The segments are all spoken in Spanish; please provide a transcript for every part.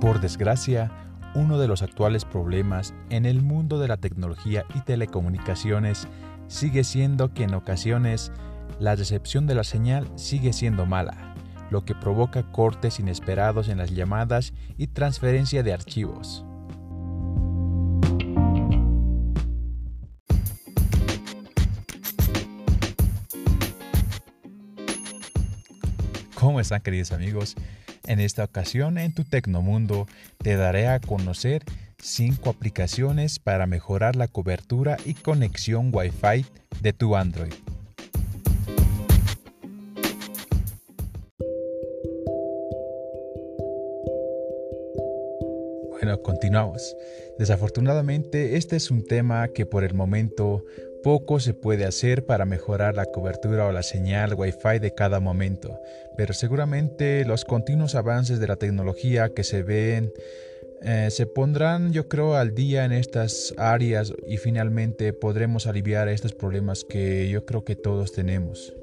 Por desgracia, uno de los actuales problemas en el mundo de la tecnología y telecomunicaciones sigue siendo que en ocasiones la recepción de la señal sigue siendo mala, lo que provoca cortes inesperados en las llamadas y transferencia de archivos. ¿Cómo están queridos amigos? En esta ocasión en tu Tecnomundo te daré a conocer 5 aplicaciones para mejorar la cobertura y conexión Wi-Fi de tu Android. Bueno, continuamos. Desafortunadamente, este es un tema que por el momento poco se puede hacer para mejorar la cobertura o la señal Wi-Fi de cada momento, pero seguramente los continuos avances de la tecnología que se ven eh, se pondrán yo creo al día en estas áreas y finalmente podremos aliviar estos problemas que yo creo que todos tenemos.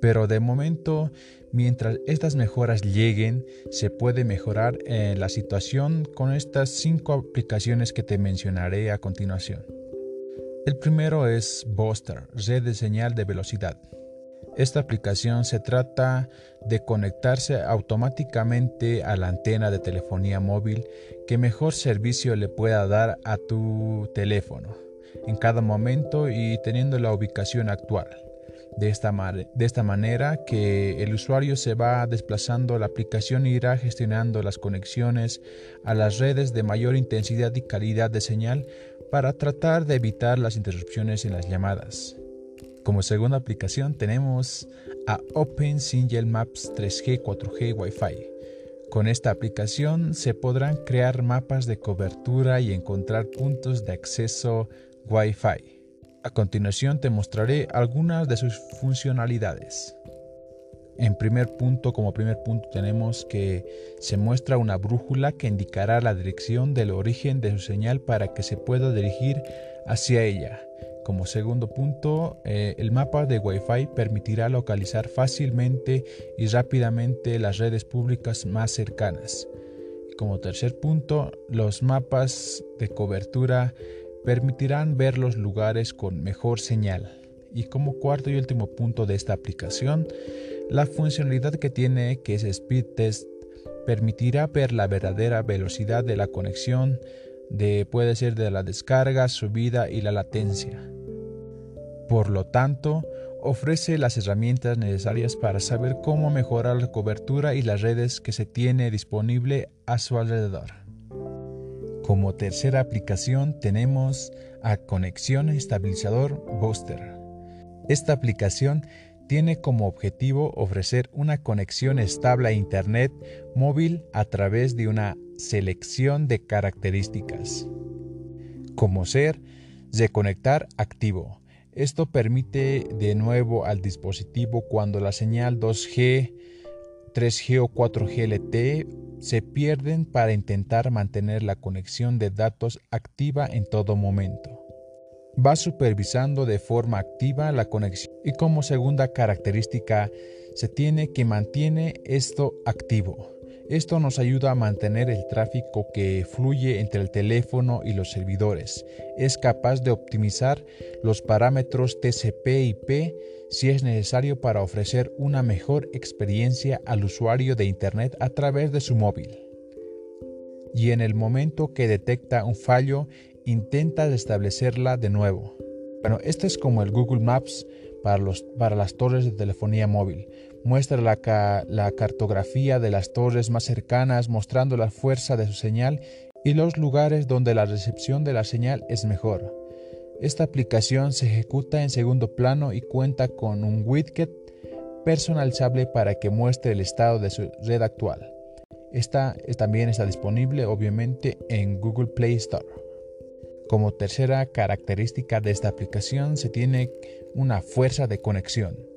Pero de momento, mientras estas mejoras lleguen, se puede mejorar eh, la situación con estas cinco aplicaciones que te mencionaré a continuación. El primero es Buster, red de señal de velocidad. Esta aplicación se trata de conectarse automáticamente a la antena de telefonía móvil que mejor servicio le pueda dar a tu teléfono en cada momento y teniendo la ubicación actual. De esta, de esta, manera que el usuario se va desplazando, la aplicación irá gestionando las conexiones a las redes de mayor intensidad y calidad de señal para tratar de evitar las interrupciones en las llamadas. Como segunda aplicación tenemos a Open Single Maps 3G 4G Wi-Fi. Con esta aplicación se podrán crear mapas de cobertura y encontrar puntos de acceso Wi-Fi. A continuación te mostraré algunas de sus funcionalidades. En primer punto, como primer punto tenemos que se muestra una brújula que indicará la dirección del origen de su señal para que se pueda dirigir hacia ella. Como segundo punto, eh, el mapa de Wi-Fi permitirá localizar fácilmente y rápidamente las redes públicas más cercanas. como tercer punto, los mapas de cobertura permitirán ver los lugares con mejor señal. Y como cuarto y último punto de esta aplicación, la funcionalidad que tiene, que es Speed Test, permitirá ver la verdadera velocidad de la conexión, de, puede ser de la descarga, subida y la latencia. Por lo tanto, ofrece las herramientas necesarias para saber cómo mejorar la cobertura y las redes que se tiene disponible a su alrededor. Como tercera aplicación tenemos a Conexión Estabilizador Booster. Esta aplicación tiene como objetivo ofrecer una conexión estable a Internet móvil a través de una selección de características, como ser reconectar activo. Esto permite de nuevo al dispositivo cuando la señal 2G, 3G o 4G LTE se pierden para intentar mantener la conexión de datos activa en todo momento va supervisando de forma activa la conexión y como segunda característica se tiene que mantiene esto activo. Esto nos ayuda a mantener el tráfico que fluye entre el teléfono y los servidores. Es capaz de optimizar los parámetros TCP/IP si es necesario para ofrecer una mejor experiencia al usuario de Internet a través de su móvil. Y en el momento que detecta un fallo, intenta restablecerla de nuevo. Bueno, esto es como el Google Maps para, los, para las torres de telefonía móvil. Muestra la, cartografía de las torres más cercanas mostrando la fuerza de su señal y los lugares donde la recepción de la señal es mejor. Esta aplicación se ejecuta en segundo plano y cuenta con un widget personalizable para que muestre el estado de su red actual. Esta también está disponible obviamente en Google Play Store. Como tercera característica de esta aplicación se tiene una fuerza de conexión.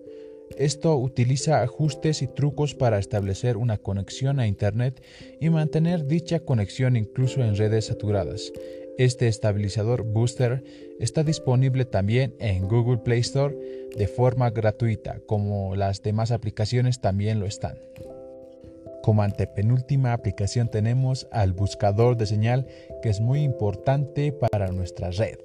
Esto utiliza ajustes y trucos para establecer una conexión a Internet y mantener dicha conexión incluso en redes saturadas. Este estabilizador Booster está disponible también en Google Play Store de forma gratuita, como las demás aplicaciones también lo están. Como antepenúltima aplicación tenemos al buscador de señal que es muy importante para nuestra red.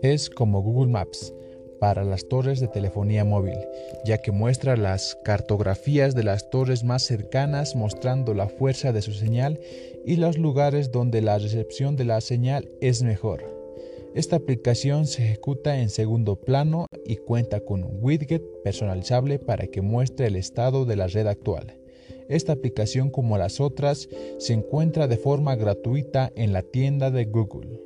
Es como Google Maps para las torres de telefonía móvil, ya que muestra las cartografías de las torres más cercanas mostrando la fuerza de su señal y los lugares donde la recepción de la señal es mejor. Esta aplicación se ejecuta en segundo plano y cuenta con un widget personalizable para que muestre el estado de la red actual. Esta aplicación, como las otras, se encuentra de forma gratuita en la tienda de Google.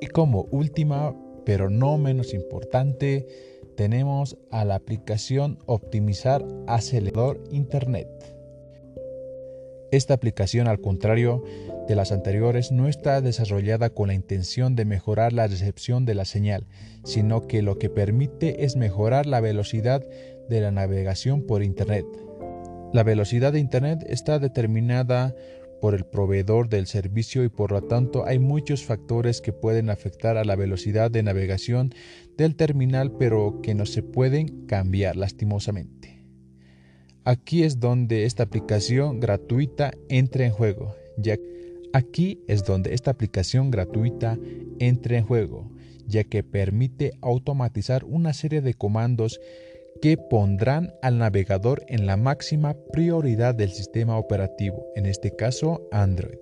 Y como última, pero no menos importante, tenemos a la aplicación Optimizar Acelerador Internet. Esta aplicación, al contrario de las anteriores, no está desarrollada con la intención de mejorar la recepción de la señal, sino que lo que permite es mejorar la velocidad de la navegación por Internet. La velocidad de Internet está determinada por el proveedor del servicio y por lo tanto hay muchos factores que pueden afectar a la velocidad de navegación del terminal pero que no se pueden cambiar lastimosamente. Aquí es donde esta aplicación gratuita entra en juego, ya aquí es donde esta aplicación gratuita entra en juego, ya que permite automatizar una serie de comandos que pondrán al navegador en la máxima prioridad del sistema operativo, en este caso Android,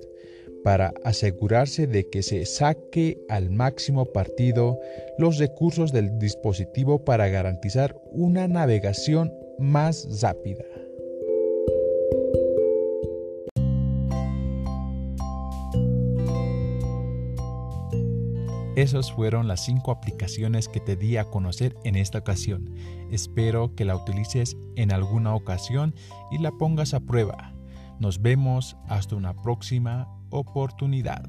para asegurarse de que se saque al máximo partido los recursos del dispositivo para garantizar una navegación más rápida. Esas fueron las cinco aplicaciones que te di a conocer en esta ocasión. Espero que la utilices en alguna ocasión y la pongas a prueba. Nos vemos hasta una próxima oportunidad.